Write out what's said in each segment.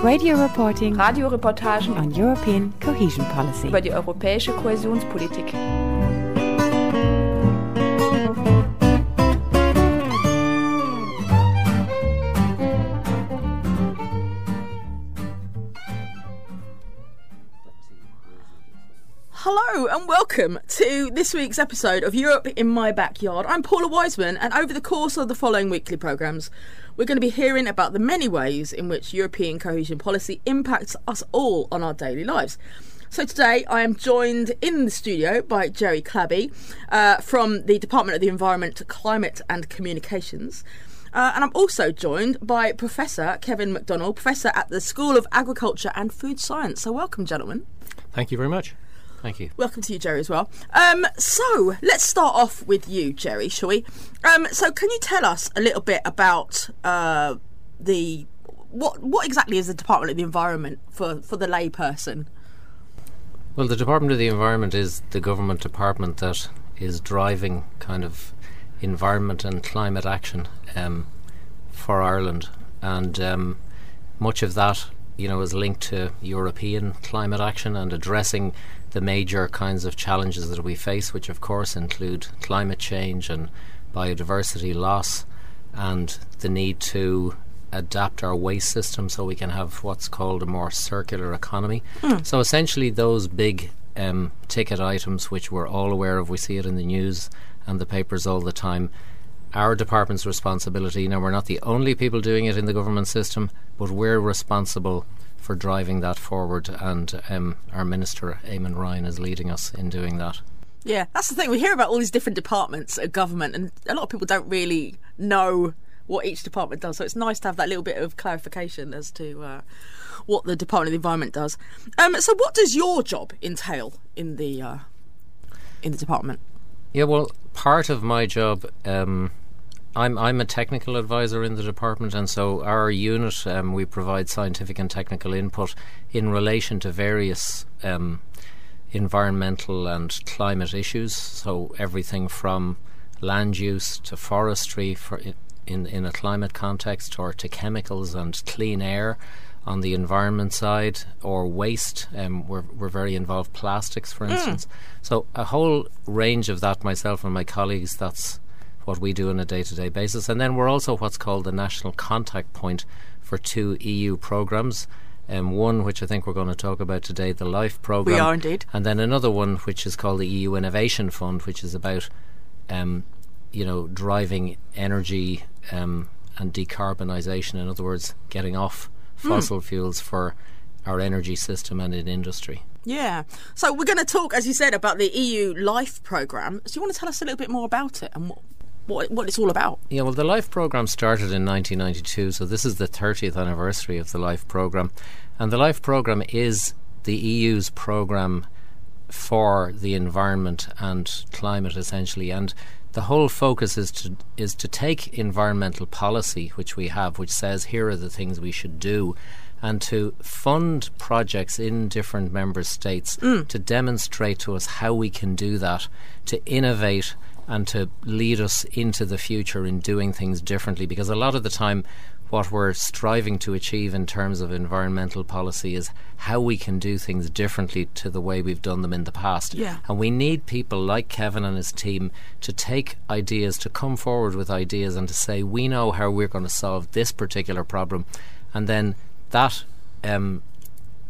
Radio reporting Radioreportagen on European cohesion policy. über die europäische Kohäsionspolitik. Hello and welcome to this week's episode of Europe in My Backyard. I'm Paula Wiseman, and over the course of the following weekly programmes, we're going to be hearing about the many ways in which European cohesion policy impacts us all on our daily lives. So today I am joined in the studio by Jerry Clabby uh, from the Department of the Environment, Climate and Communications. Uh, and I'm also joined by Professor Kevin MacDonald, Professor at the School of Agriculture and Food Science. So welcome, gentlemen. Thank you very much. Thank you. Welcome to you, Jerry, as well. Um, so let's start off with you, Jerry, shall we? Um, so can you tell us a little bit about uh, the what what exactly is the Department of the Environment for for the layperson? Well, the Department of the Environment is the government department that is driving kind of environment and climate action um, for Ireland, and um, much of that, you know, is linked to European climate action and addressing the major kinds of challenges that we face, which of course include climate change and biodiversity loss, and the need to adapt our waste system so we can have what's called a more circular economy. So essentially, those big um, ticket items, which we're all aware of, we see it in the news and the papers all the time. Our department's responsibility. Now, we're not the only people doing it in the government system, but we're responsible for driving that forward, and um, our minister, Eamon Ryan, is leading us in doing that. Yeah, that's the thing. We hear about all these different departments of government, and a lot of people don't really know what each department does. So it's nice to have that little bit of clarification as to uh, what the Department of the Environment does. Um, so, what does your job entail in the uh, in the department? Yeah, well, part of my job, um, I'm I'm a technical advisor in the department, and so our unit um, we provide scientific and technical input in relation to various um, environmental and climate issues. So everything from land use to forestry for in in a climate context, or to chemicals and clean air on the environment side, or waste. Um, we're we're very involved plastics, for instance. So a whole range of that. Myself and my colleagues. That's what we do on a day-to-day basis, and then we're also what's called the national contact point for two EU programs. Um, one which I think we're going to talk about today, the LIFE program. We are indeed. And then another one which is called the EU Innovation Fund, which is about, um, you know, driving energy um, and decarbonisation. In other words, getting off Fossil fuels for our energy system and in industry. Yeah. So we're going to talk, as you said, about the EU Life programme. So you want to tell us a little bit more about it and what what, what it's all about? Yeah, well, the LIFE program started in 1992, so this is the 30th anniversary of the LIFE program. And the LIFE program is the EU's program for the environment and climate, essentially. And the whole focus is to is to take environmental policy, which we have, which says here are the things we should do, and to fund projects in different member states mm. to demonstrate to us how we can do that, to innovate and to lead us into the future in doing things differently. Because a lot of the time, what we're striving to achieve in terms of environmental policy is how we can do things differently to the way we've done them in the past. Yeah. And we need people like Kevin and his team to take ideas, to come forward with ideas and to say, we know how we're going to solve this particular problem. And then that, um,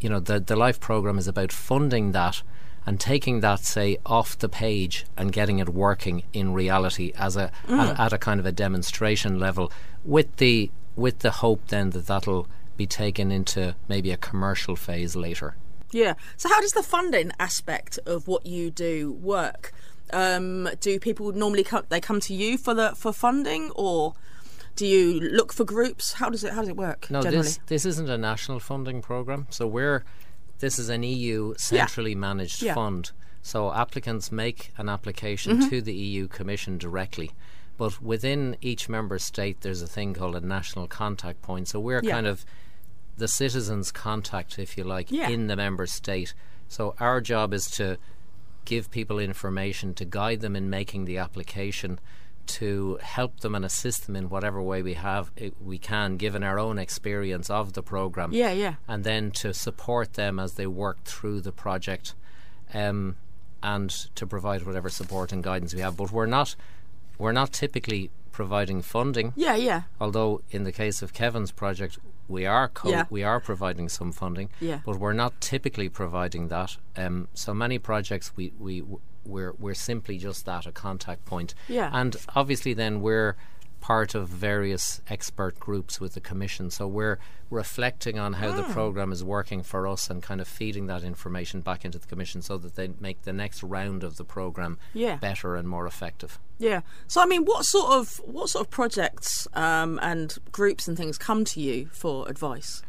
you know, the, the LIFE program is about funding that and taking that, say, off the page and getting it working in reality as a at, at a kind of a demonstration level, with the with the hope then that that'll be taken into maybe a commercial phase later. Yeah. So how does the funding aspect of what you do work? Um, do people normally come? They come to you for the for funding, or Do you look for groups? How does it how does it work? No, generally? this this isn't a national funding program. So we're this is an EU centrally yeah. managed yeah. fund. So applicants make an application Mm-hmm. to the EU Commission directly. But within each member state, there's a thing called a national contact point. So we're Yeah. kind of the citizens' contact, if you like, Yeah. in the member state. So our job is to give people information, to guide them in making the application, to help them and assist them in whatever way we have eh, we can, given our own experience of the program. Yeah, yeah. And then to support them as they work through the project, um, and to provide whatever support and guidance we have. But we're not we're not typically providing funding. Yeah, yeah. Although in the case of Kevin's project, we are co- Yeah. we are providing some funding, Yeah. but we're not typically providing that. Um, so many projects we we we're we're simply just that a contact point. Yeah. And obviously, then we're part of various expert groups with the commission. So we're reflecting on how the Hmm. program is working for us and kind of feeding that information back into the commission so that they make the next round of the program Yeah. better and more effective. Yeah. So I mean, what sort of what sort of projects um, and groups and things come to you for advice?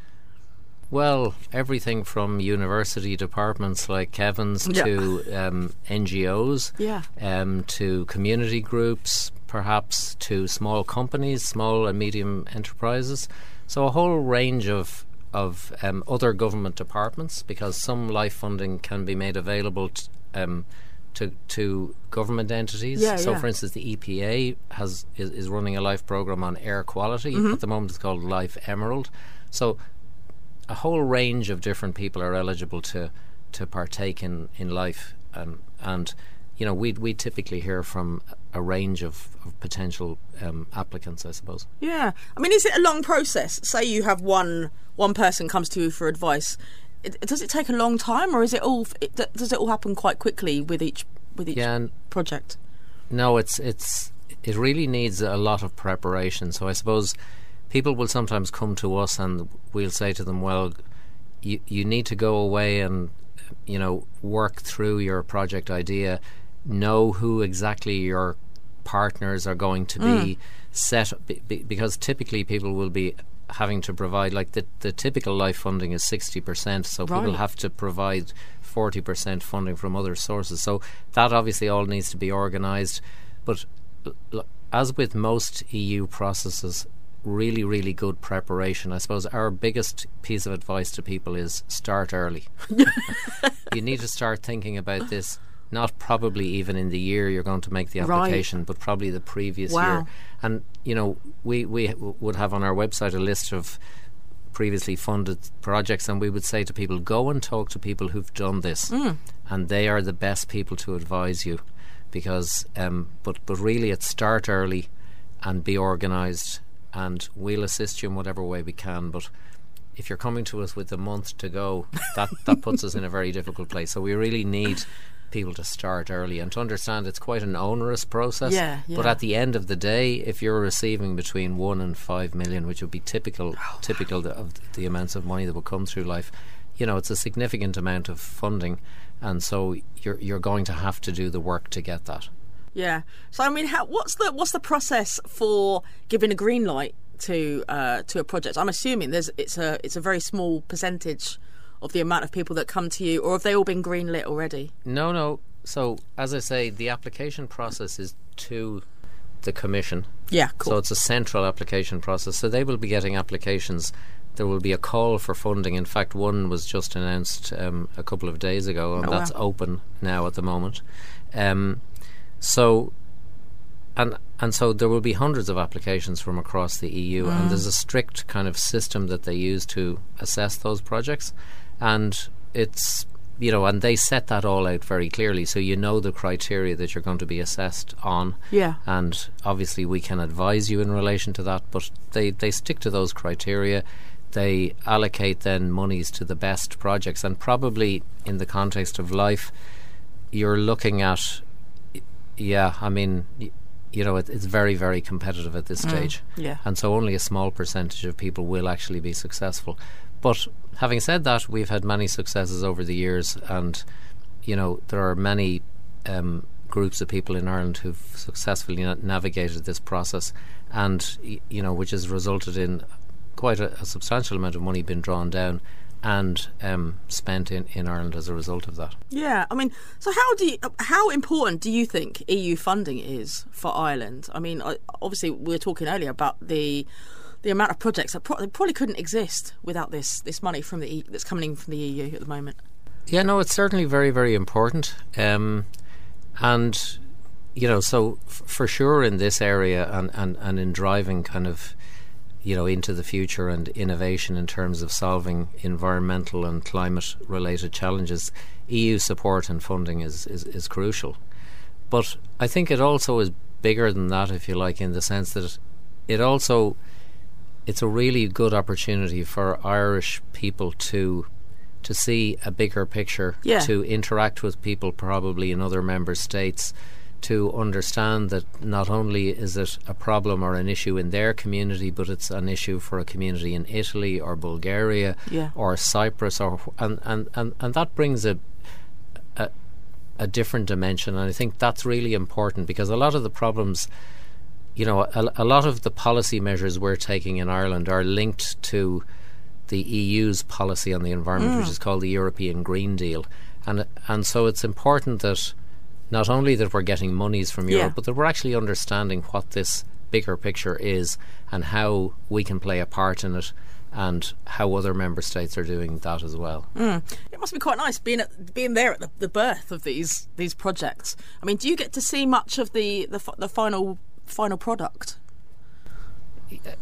Well, everything from university departments like Kevin's Yeah. to um, NGOs, Yeah. um, to community groups, perhaps to small companies, small and medium enterprises. So a whole range of of um, other government departments, because some life funding can be made available t- um, to to government entities. Yeah, so, yeah. for instance, the EPA has is, is running a life program on air quality Mm-hmm. at the moment. It's called Life Emerald. So a whole range of different people are eligible to to partake in in life um, and you know we we typically hear from a range of, of potential um, applicants I suppose Yeah. I mean, is it a long process? Say you have one one person comes to you for advice. It, does it take a long time, or is it all? It, does it all happen quite quickly with each with each yeah project? no it's it's it really needs a lot of preparation so I suppose people will sometimes come to us and we'll say to them well you you need to go away and you know work through your project idea know who exactly your partners are going to be mm. set be, be, because typically people will be having to provide like the the typical life funding is 60% so people have to provide 40% funding from other sources. So that obviously all needs to be organized. But l- as with most EU processes really really good preparation. I suppose our biggest piece of advice to people is start early. You need to start thinking about this not probably even in the year you're going to make the Right. application but probably the previous Wow. year and you know we we w- would have on our website a list of previously funded projects and we would say to people go and talk to people who've done this and they are the best people to advise you because um, but but really it's start early and be organized and we'll assist you in whatever way we can but if you're coming to us with a month to go that that puts us in a very difficult place so we really need people to start early and to understand it's quite an onerous process. Yeah, but at the end of the day if you're receiving between 1 and 5 million which would be typical Oh, typical th- of the amounts of money that will come through life you know it's a significant amount of funding. And so you're you're going to have to do the work to get that. Yeah. So I mean, how, what's the what's the process for giving a green light to uh, to a project? I'm assuming there's it's a it's a very small percentage of the amount of people that come to you, or have they all been greenlit already? No, no. So, as I say, the application process is to the commission. Yeah, cool. So it's a central application process. So they will be getting applications. There will be a call for funding. In fact, one was just announced um, a couple of days ago, and Oh, that's wow. open now at the moment. Um, so, and and so there will be hundreds of applications from across the EU, Mm. and there's a strict kind of system that they use to assess those projects, and it's you know, and they set that all out very clearly, so you know the criteria that you're going to be assessed on. Yeah. and obviously we can advise you in relation to that but they, they stick to those criteria. They allocate then monies to the best projects. And probably in the context of life you're looking at yeah I mean y- you know it, it's very very competitive at this mm, stage. yeah. and so only a small percentage of people will actually be successful. But having said that we've had many successes over the years and you know there are many um, groups of people in Ireland who've successfully na- navigated this process, and you know, which has resulted in quite a, a substantial amount of money being drawn down and um, spent in, in Ireland as a result of that. Yeah, I mean, so how do you, how important do you think EU funding is for Ireland? I mean, obviously we were talking earlier about the the amount of projects that pro- probably couldn't exist without this this money from the e- that's coming in from the EU at the moment. Yeah, no, it's certainly very very important, um, and you know, so f- for sure in this area and, and, and in driving kind of you know into the future and innovation in terms of solving environmental and climate related challenges, EU support and funding is, is, is crucial. But I think it also is bigger than that, if you like, in the sense that it also it's a really good opportunity for Irish people to to see a bigger picture, yeah. to interact with people probably in other member states, to understand that not only is it a problem or an issue in their community, but it's an issue for a community in Italy or Bulgaria yeah. or Cyprus, or and, and, and, and that brings a, a a different dimension, and I think that's really important because a lot of the problems. You know, a, a lot of the policy measures we're taking in Ireland are linked to the EU's policy on the environment, mm. which is called the European Green Deal, and and so it's important that not only that we're getting monies from Europe, Yeah. but that we're actually understanding what this bigger picture is and how we can play a part in it and how other member states are doing that as well. Mm. It must be quite nice being at, being there at the, the birth of these these projects. I mean, do you get to see much of the the, the final final product?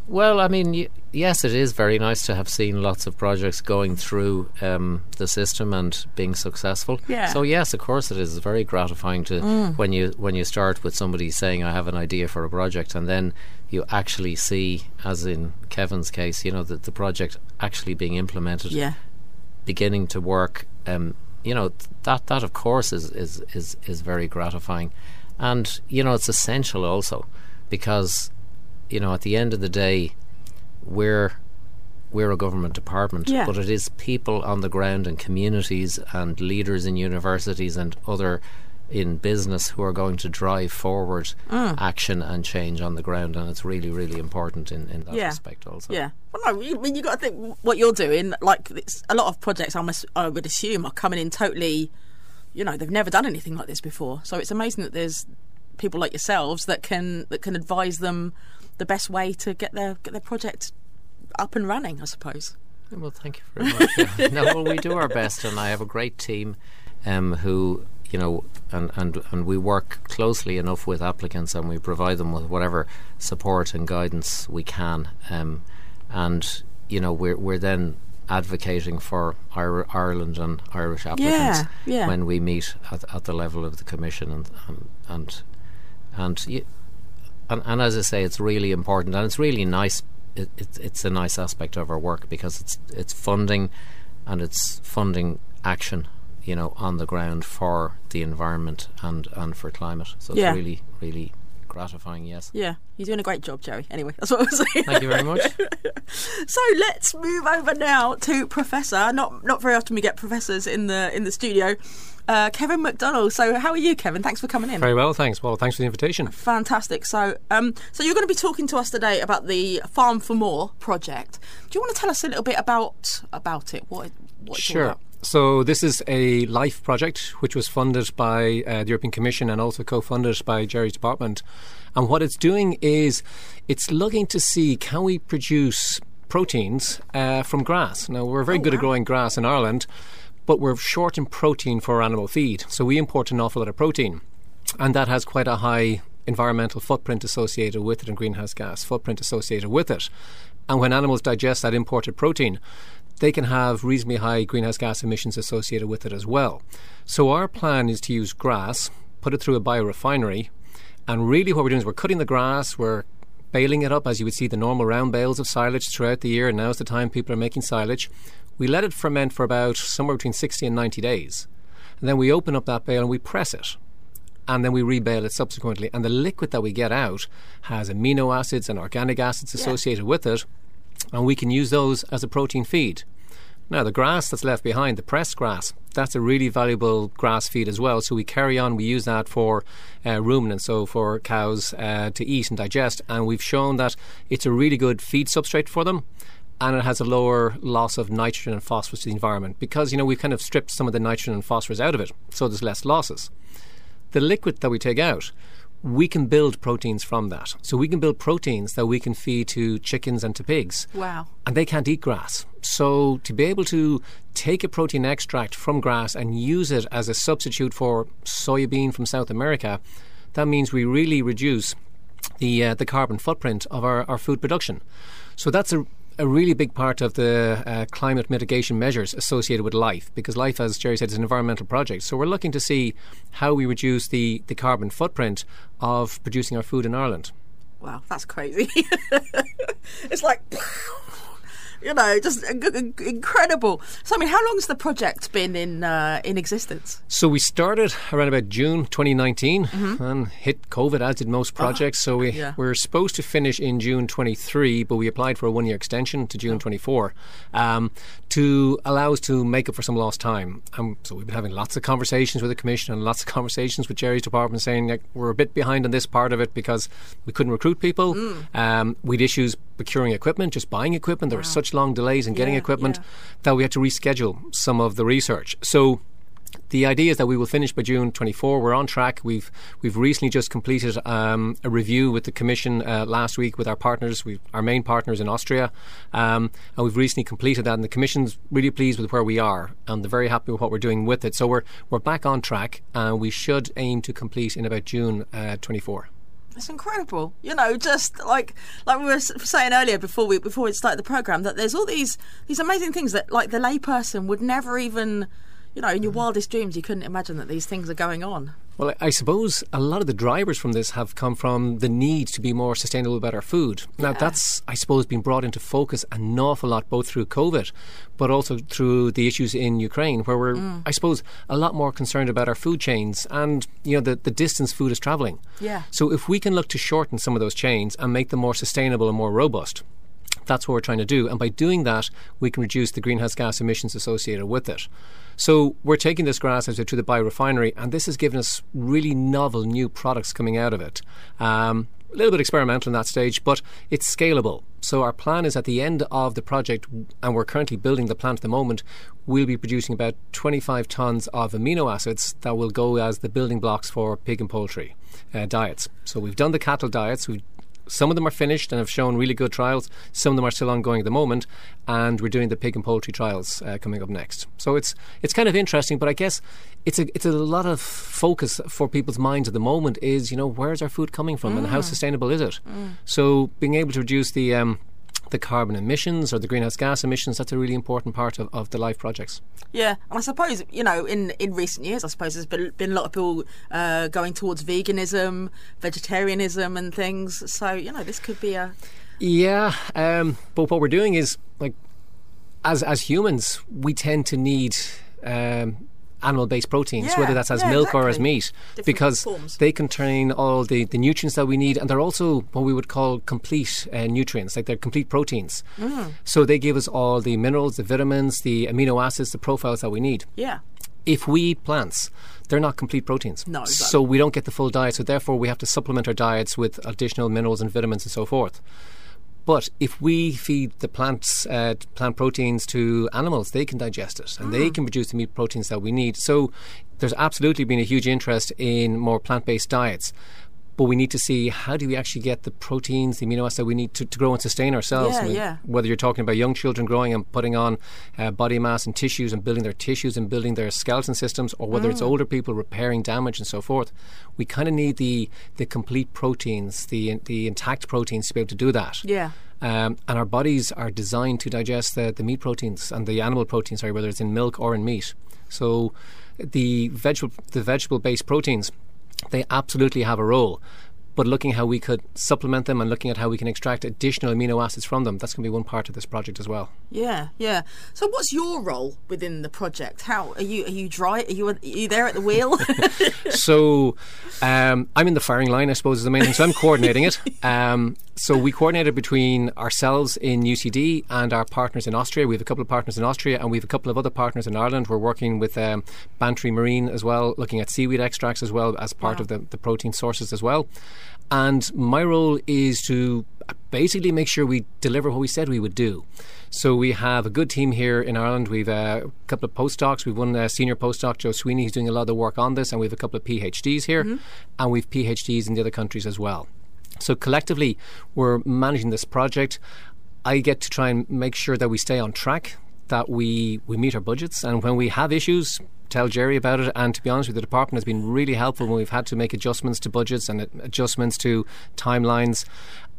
Well, I mean, yes, it is very nice to have seen lots of projects going through um, the system and being successful. Yeah. So yes, of course, it is very gratifying to Mm. when you when you start with somebody saying, "I have an idea for a project," and then you actually see, as in Kevin's case, you know, that the project actually being implemented, Yeah. beginning to work. Um, you know, that that of course is is is is very gratifying, and you know, it's essential also because you know, at the end of the day, we're we're a government department, Yeah. but it is people on the ground and communities and leaders in universities and other in business who are going to drive forward Mm. action and change on the ground, and it's really, really important in, in that yeah. respect also. Yeah. Well, no, you, I mean, you got to think what you're doing. Like, it's, a lot of projects, I, must, I would assume, are coming in totally. You know, they've never done anything like this before. So it's amazing that there's people like yourselves that can that can advise them the best way to get their get their project up and running. I suppose. Well, thank you very much. Yeah. no, well, we do our best, and I have a great team um, who, you know, and, and, and we work closely enough with applicants and we provide them with whatever support and guidance we can. Um, and, you know, we're, we're then advocating for Ir- Ireland and Irish applicants Yeah, yeah. when we meet at, at the level of the Commission. And, and, and, and, y- and, and as I say, it's really important and it's really nice. It, it, it's a nice aspect of our work because it's it's funding and it's funding action, you know, on the ground for the environment and, and for climate. So it's really, really gratifying, yes. Yeah, you're doing a great job, Jerry. Anyway, that's what I was saying. Thank you very much. so let's move over now to Professor. Not not very often we get professors in the in the studio. Uh, Kevin McDonald. So how are you, Kevin? Thanks for coming in. Very well, thanks. Well, thanks for the invitation. Fantastic. So, um, so you're going to be talking to us today about the Farm4more project. Do you want to tell us a little bit about about it? What, what it's all Sure. So this is a LIFE project which was funded by uh, the European Commission and also co-funded by Jerry's department. And what it's doing is it's looking to see can we produce proteins uh, from grass. Now we're very good at growing grass in Ireland, but we're short in protein for animal feed. So we import an awful lot of protein, and that has quite a high environmental footprint associated with it and greenhouse gas footprint associated with it. And when animals digest that imported protein, they can have reasonably high greenhouse gas emissions associated with it as well. So our plan is to use grass, put it through a biorefinery, and really what we're doing is we're cutting the grass, we're baling it up as you would see the normal round bales of silage throughout the year, and now's the time people are making silage. We let it ferment for about somewhere between 60 and 90 days. And then we open up that bale and we press it and then we rebale it subsequently. And the liquid that we get out has amino acids and organic acids associated with it, and we can use those as a protein feed. Now, the grass that's left behind, the pressed grass, that's a really valuable grass feed as well. So we carry on, we use that for uh, ruminants, so for cows uh, to eat and digest, and we've shown that it's a really good feed substrate for them and it has a lower loss of nitrogen and phosphorus to the environment because you know we've kind of stripped some of the nitrogen and phosphorus out of it, so there's less losses. The liquid that we take out, we can build proteins from that. So we can build proteins that we can feed to chickens and to pigs. Wow. And they can't eat grass. So to be able to take a protein extract from grass and use it as a substitute for soybean from South America, that means we really reduce the uh, the carbon footprint of our, our food production. So that's a a really big part of the uh, climate mitigation measures associated with life, because life, as Jerry said, is an environmental project. So we're looking to see how we reduce the, the carbon footprint of producing our food in Ireland. Wow, that's crazy. it's like you know, just incredible. So, I mean, how long has the project been in uh, in existence? So we started around about June 2019 mm-hmm. and hit COVID, as did most projects. Oh, so we yeah. we're supposed to finish in June 23, but we applied for a one year extension to June oh. 24 um, to allow us to make up for some lost time. Um, so we've been having lots of conversations with the Commission and lots of conversations with Jerry's department saying like, we're a bit behind on this part of it because we couldn't recruit people. Mm. Um, we'd issues procuring equipment, just buying equipment. There wow. were such long delays in getting yeah, equipment yeah. that we had to reschedule some of the research. So the idea is that we will finish by June 24. We're on track. We've we've recently just completed um, a review with the Commission uh, last week with our partners, we, our main partners in Austria, um, and we've recently completed that. And the Commission's really pleased with where we are, and they're very happy with what we're doing with it. So we're we're back on track, and we should aim to complete in about June uh, 24. It's incredible, you know. Just like like we were saying earlier before we before we started the program, that there's all these these amazing things that like the layperson would never even, you know, in your wildest dreams, you couldn't imagine that these things are going on. Well, I suppose a lot of the drivers from this have come from the need to be more sustainable about our food. Now, yeah. that's, I suppose, been brought into focus an awful lot, both through COVID, but also through the issues in Ukraine, where we're, mm. I suppose, a lot more concerned about our food chains and, you know, the, the distance food is travelling. Yeah. So if we can look to shorten some of those chains and make them more sustainable and more robust, that's what we're trying to do. And by doing that, we can reduce the greenhouse gas emissions associated with it. So we're taking this grass to the biorefinery, and this has given us really novel new products coming out of it. Um, a little bit experimental in that stage, but it's scalable. So our plan is at the end of the project, and we're currently building the plant at the moment, we'll be producing about 25 tons of amino acids that will go as the building blocks for pig and poultry uh, diets. So we've done the cattle diets, we've some of them are finished and have shown really good trials. Some of them are still ongoing at the moment, and we're doing the pig and poultry trials uh, coming up next. So it's it's kind of interesting, but I guess it's a it's a lot of focus for people's minds at the moment. Is you know where's our food coming from mm. and how mm. sustainable is it? Mm. So being able to reduce the um, the carbon emissions or the greenhouse gas emissions, that's a really important part of, of the life projects. Yeah, and I suppose, you know, in, in recent years, I suppose there's been, been a lot of people uh, going towards veganism, vegetarianism, and things. So, you know, this could be a. Yeah, um, but what we're doing is, like, as, as humans, we tend to need. Um, animal based proteins, yeah, whether that's as yeah, milk exactly. or as meat, Different because forms. they contain all the, the nutrients that we need, and they're also what we would call complete uh, nutrients, like they're complete proteins. Mm. So they give us all the minerals, the vitamins, the amino acids, the profiles that we need. Yeah. If we eat plants, they're not complete proteins. No, exactly. So we don't get the full diet. So therefore, we have to supplement our diets with additional minerals and vitamins and so forth. But if we feed the plants uh, plant proteins to animals, they can digest it and mm. they can produce the meat proteins that we need. So there's absolutely been a huge interest in more plant based diets but we need to see how do we actually get the proteins, the amino acids that we need to, to grow and sustain ourselves. Yeah, I mean, yeah. Whether you're talking about young children growing and putting on uh, body mass and tissues and building their tissues and building their skeleton systems, or whether mm. it's older people repairing damage and so forth, we kind of need the the complete proteins, the the intact proteins to be able to do that. Yeah. Um, and our bodies are designed to digest the, the meat proteins and the animal proteins, sorry, whether it's in milk or in meat. So the vegetable the vegetable based proteins they absolutely have a role. But looking how we could supplement them and looking at how we can extract additional amino acids from them. That's going to be one part of this project as well. Yeah, yeah. So, what's your role within the project? How are you? Are you dry? Are you? Are you there at the wheel? so, um, I'm in the firing line, I suppose, is the main thing. So I'm coordinating it. Um, so we coordinated between ourselves in UCD and our partners in Austria. We have a couple of partners in Austria, and we have a couple of other partners in Ireland. We're working with um, Bantry Marine as well, looking at seaweed extracts as well as part wow. of the, the protein sources as well. And my role is to basically make sure we deliver what we said we would do. So we have a good team here in Ireland. We've uh, a couple of postdocs. We've one uh, senior postdoc, Joe Sweeney, who's doing a lot of the work on this, and we have a couple of PhDs here, mm-hmm. and we've PhDs in the other countries as well. So collectively, we're managing this project. I get to try and make sure that we stay on track, that we, we meet our budgets, and when we have issues, tell Jerry about it. And to be honest with you, the department has been really helpful when we've had to make adjustments to budgets and adjustments to timelines.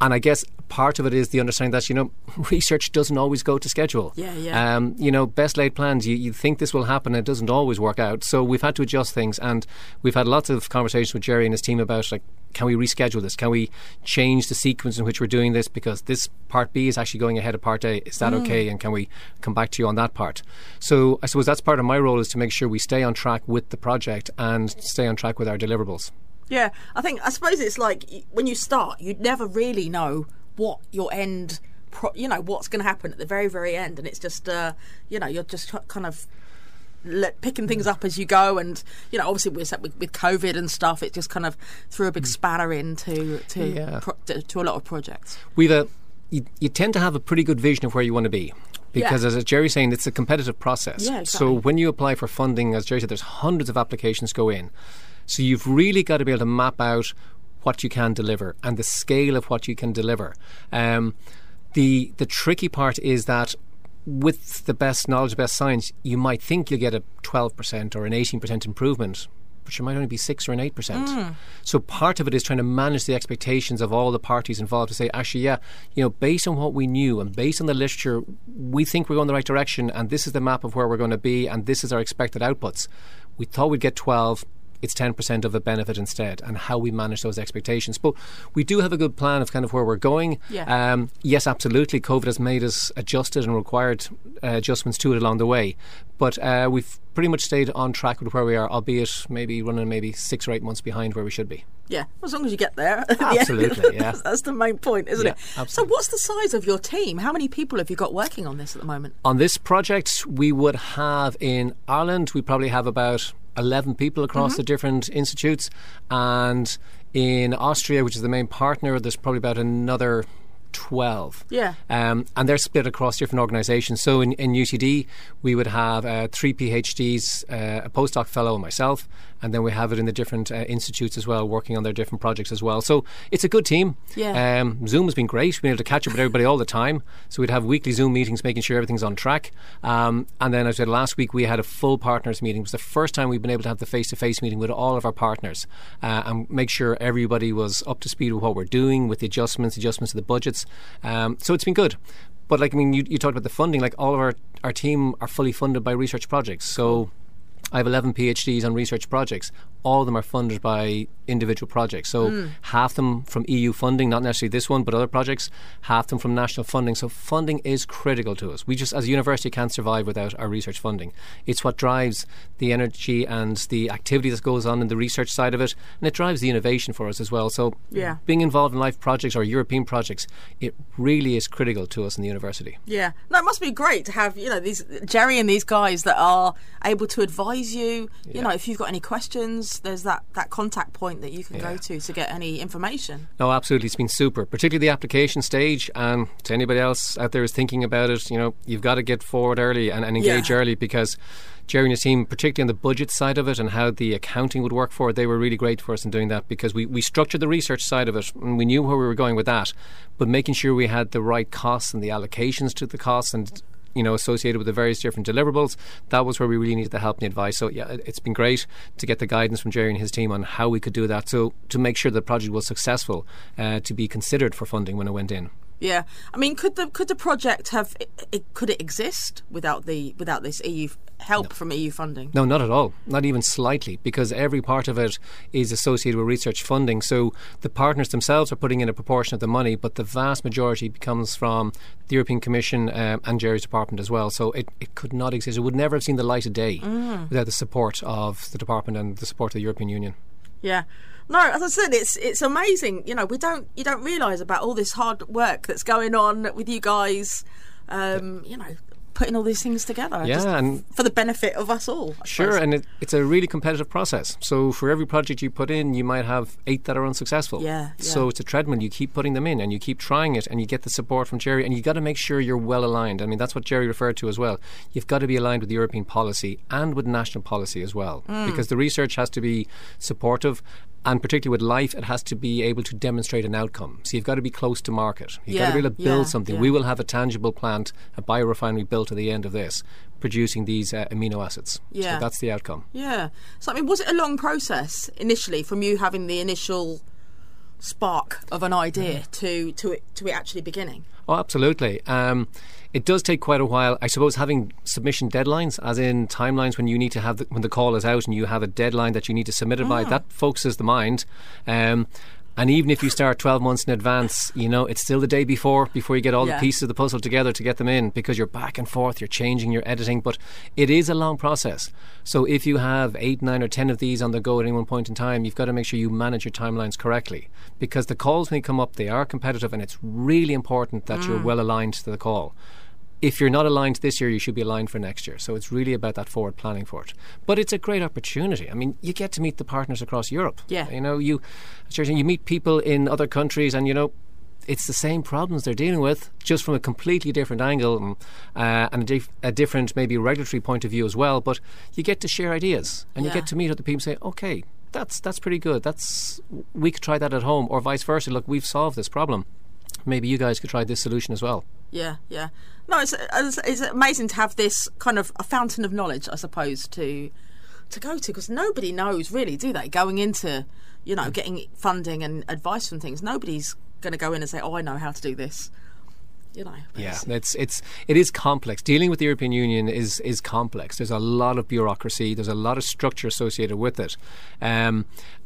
And I guess part of it is the understanding that you know research doesn't always go to schedule. Yeah, yeah. Um, you know, best laid plans. You, you think this will happen, it doesn't always work out. So we've had to adjust things, and we've had lots of conversations with Jerry and his team about like, can we reschedule this? Can we change the sequence in which we're doing this because this part B is actually going ahead of part A? Is that mm. okay? And can we come back to you on that part? So I suppose that's part of my role is to make sure we stay on track with the project and stay on track with our deliverables. Yeah, I think I suppose it's like when you start, you never really know what your end, pro- you know, what's going to happen at the very very end, and it's just, uh, you know, you're just kind of picking things up as you go, and you know, obviously with, with COVID and stuff, it just kind of threw a big mm. spanner into to yeah. pro- to, to, a lot of projects. We've a you, you, tend to have a pretty good vision of where you want to be. Because yeah. as Jerry's saying, it's a competitive process. Yeah, exactly. So when you apply for funding, as Jerry said, there's hundreds of applications go in. So you've really got to be able to map out what you can deliver and the scale of what you can deliver. Um, the the tricky part is that with the best knowledge, best science, you might think you'll get a 12% or an 18% improvement, but you might only be 6 or an 8%. Mm. So part of it is trying to manage the expectations of all the parties involved to say, actually, yeah, you know, based on what we knew and based on the literature, we think we're going the right direction and this is the map of where we're going to be and this is our expected outputs. We thought we'd get 12, it's 10% of a benefit instead and how we manage those expectations. But we do have a good plan of kind of where we're going. Yeah. Um, yes, absolutely. COVID has made us adjusted and required uh, adjustments to it along the way. But uh, we've pretty much stayed on track with where we are, albeit maybe running maybe six or eight months behind where we should be. Yeah, as long as you get there. Absolutely, yeah. That's the main point, isn't yeah, it? Absolutely. So, what's the size of your team? How many people have you got working on this at the moment? On this project, we would have in Ireland, we probably have about 11 people across mm-hmm. the different institutes. And in Austria, which is the main partner, there's probably about another 12. Yeah. Um, and they're split across different organisations. So in, in UCD, we would have uh, three PhDs, uh, a postdoc fellow, and myself. And then we have it in the different uh, institutes as well, working on their different projects as well. So it's a good team. Yeah. Um, Zoom has been great. We've been able to catch up with everybody all the time. So we'd have weekly Zoom meetings, making sure everything's on track. Um, and then, as I said last week, we had a full partners meeting. It was the first time we've been able to have the face to face meeting with all of our partners uh, and make sure everybody was up to speed with what we're doing, with the adjustments, adjustments to the budgets. Um, so it's been good. But like I mean, you, you talked about the funding. Like all of our our team are fully funded by research projects. So I have 11 PhDs on research projects. All of them are funded by individual projects. So mm. half them from EU funding, not necessarily this one, but other projects, half them from national funding. So funding is critical to us. We just, as a university, can't survive without our research funding. It's what drives the energy and the activity that goes on in the research side of it, and it drives the innovation for us as well. So yeah. being involved in life projects or European projects, it really is critical to us in the university. Yeah. No, it must be great to have, you know, these Jerry and these guys that are able to advise you. Yeah. You know, if you've got any questions, there's that, that contact point that you can yeah. go to to get any information. No, absolutely. It's been super, particularly the application stage. And to anybody else out there who's thinking about it, you know, you've got to get forward early and, and engage yeah. early because Jerry and his team, particularly on the budget side of it and how the accounting would work for it, they were really great for us in doing that because we, we structured the research side of it and we knew where we were going with that. But making sure we had the right costs and the allocations to the costs and you know, associated with the various different deliverables. That was where we really needed the help and the advice. So yeah, it's been great to get the guidance from Jerry and his team on how we could do that. So to make sure the project was successful, uh, to be considered for funding when it went in. Yeah, I mean, could the could the project have it, could it exist without the without this EU help no. from EU funding? No, not at all. Not even slightly, because every part of it is associated with research funding. So the partners themselves are putting in a proportion of the money, but the vast majority comes from the European Commission um, and Jerry's department as well. So it, it could not exist. It would never have seen the light of day mm. without the support of the department and the support of the European Union. Yeah. No, as I said, it's it's amazing. You know, we don't you don't realise about all this hard work that's going on with you guys. Um, you know, putting all these things together. Yeah, and for the benefit of us all. I sure, suppose. and it, it's a really competitive process. So for every project you put in, you might have eight that are unsuccessful. Yeah, yeah. So it's a treadmill. You keep putting them in, and you keep trying it, and you get the support from Jerry, and you've got to make sure you're well aligned. I mean, that's what Jerry referred to as well. You've got to be aligned with European policy and with national policy as well, mm. because the research has to be supportive and particularly with life, it has to be able to demonstrate an outcome. So you've got to be close to market. You've yeah, got to be able to build yeah, something. Yeah. We will have a tangible plant, a biorefinery built at the end of this, producing these uh, amino acids. Yeah, so that's the outcome. Yeah. So I mean, was it a long process initially from you having the initial spark of an idea mm. to to it to it actually beginning? Oh, absolutely. Um, it does take quite a while. I suppose having submission deadlines, as in timelines when you need to have the, when the call is out and you have a deadline that you need to submit it mm. by, that focuses the mind. Um, and even if you start 12 months in advance, you know, it's still the day before, before you get all yeah. the pieces of the puzzle together to get them in because you're back and forth, you're changing, you're editing. But it is a long process. So if you have eight, nine, or 10 of these on the go at any one point in time, you've got to make sure you manage your timelines correctly because the calls, when they come up, they are competitive and it's really important that mm. you're well aligned to the call if you're not aligned this year, you should be aligned for next year. So it's really about that forward planning for it. But it's a great opportunity. I mean, you get to meet the partners across Europe. Yeah. You know, you you meet people in other countries, and you know. It's the same problems they're dealing with, just from a completely different angle and, uh, and a, dif- a, different, maybe regulatory point of view as well. But you get to share ideas, and yeah. you get to meet other people. and Say, okay, that's that's pretty good. That's we could try that at home, or vice versa. Look, we've solved this problem. Maybe you guys could try this solution as well. Yeah, yeah. No, it's, it's, it's amazing to have this kind of a fountain of knowledge, I suppose, to to go to because nobody knows really, do they? Going into you know getting funding and advice from things, nobody's going to go in and say, "Oh, I know how to do this." You know, yeah, it's it's it is complex. Dealing with the European Union is is complex. There's a lot of bureaucracy. There's a lot of structure associated with it, um,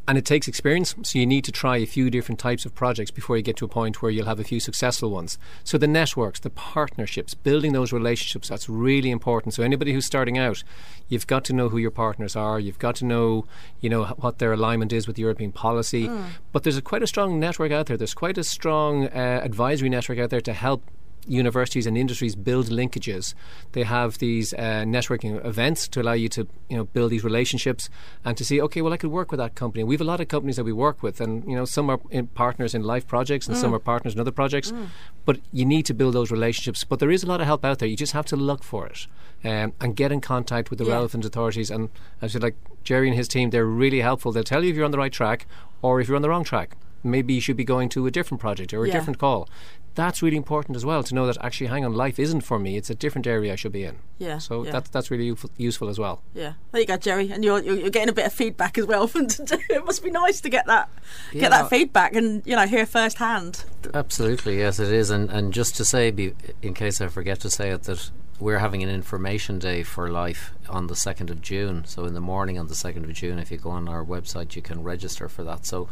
and it takes experience. So you need to try a few different types of projects before you get to a point where you'll have a few successful ones. So the networks, the partnerships, building those relationships, that's really important. So anybody who's starting out, you've got to know who your partners are. You've got to know, you know, what their alignment is with European policy. Mm. But there's a, quite a strong network out there. There's quite a strong uh, advisory network out there to help universities and industries build linkages. They have these uh, networking events to allow you to you know build these relationships and to see okay well I could work with that company. We have a lot of companies that we work with and you know some are in partners in life projects and mm. some are partners in other projects. Mm. But you need to build those relationships. But there is a lot of help out there. You just have to look for it um, and get in contact with the yeah. relevant authorities. And I said like Jerry and his team, they're really helpful. They'll tell you if you're on the right track or if you're on the wrong track maybe you should be going to a different project or a yeah. different call that's really important as well to know that actually, hang on, life isn't for me. It's a different area I should be in. Yeah. So yeah. that's that's really useful as well. Yeah. There you go, Jerry, and you're you're, getting a bit of feedback as well. it must be nice to get that yeah. get that feedback and you know hear firsthand. Absolutely, yes, it is. And and just to say, be, in case I forget to say it, that we're having an information day for life on the 2nd of June. So in the morning on the 2nd of June, if you go on our website, you can register for that. So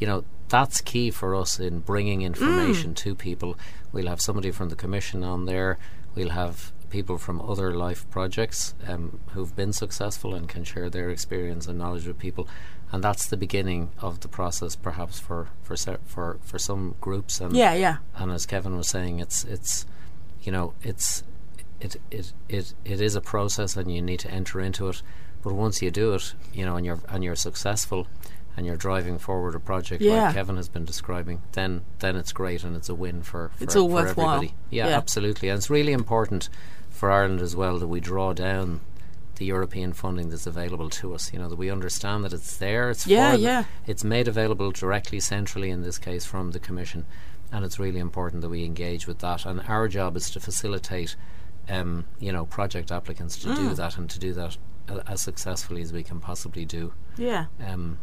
you know that's key for us in bringing information mm. to people. We'll have somebody from the commission on there. We'll have people from other life projects um, who've been successful and can share their experience and knowledge with people. And that's the beginning of the process, perhaps for for for for some groups. And yeah, yeah. And as Kevin was saying, it's it's you know it's it it it it is a process, and you need to enter into it. But once you do it, you know, and you're and you're successful, and you're driving forward a project yeah. like Kevin has been describing, then then it's great and it's a win for, for it's all for worthwhile. everybody. Yeah, yeah, absolutely. And it's really important for Ireland as well that we draw down the European funding that's available to us. You know that we understand that it's there. It's yeah, yeah. It's made available directly, centrally in this case from the Commission, and it's really important that we engage with that. And our job is to facilitate, um, you know, project applicants to mm. do that and to do that as successfully as we can possibly do. Yeah. Um,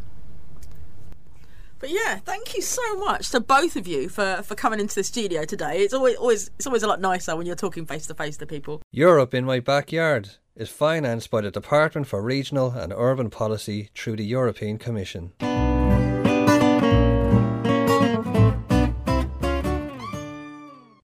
But yeah, thank you so much to both of you for, for coming into the studio today. It's always always it's always a lot nicer when you're talking face to face to people. Europe in my backyard is financed by the Department for Regional and Urban Policy through the European Commission.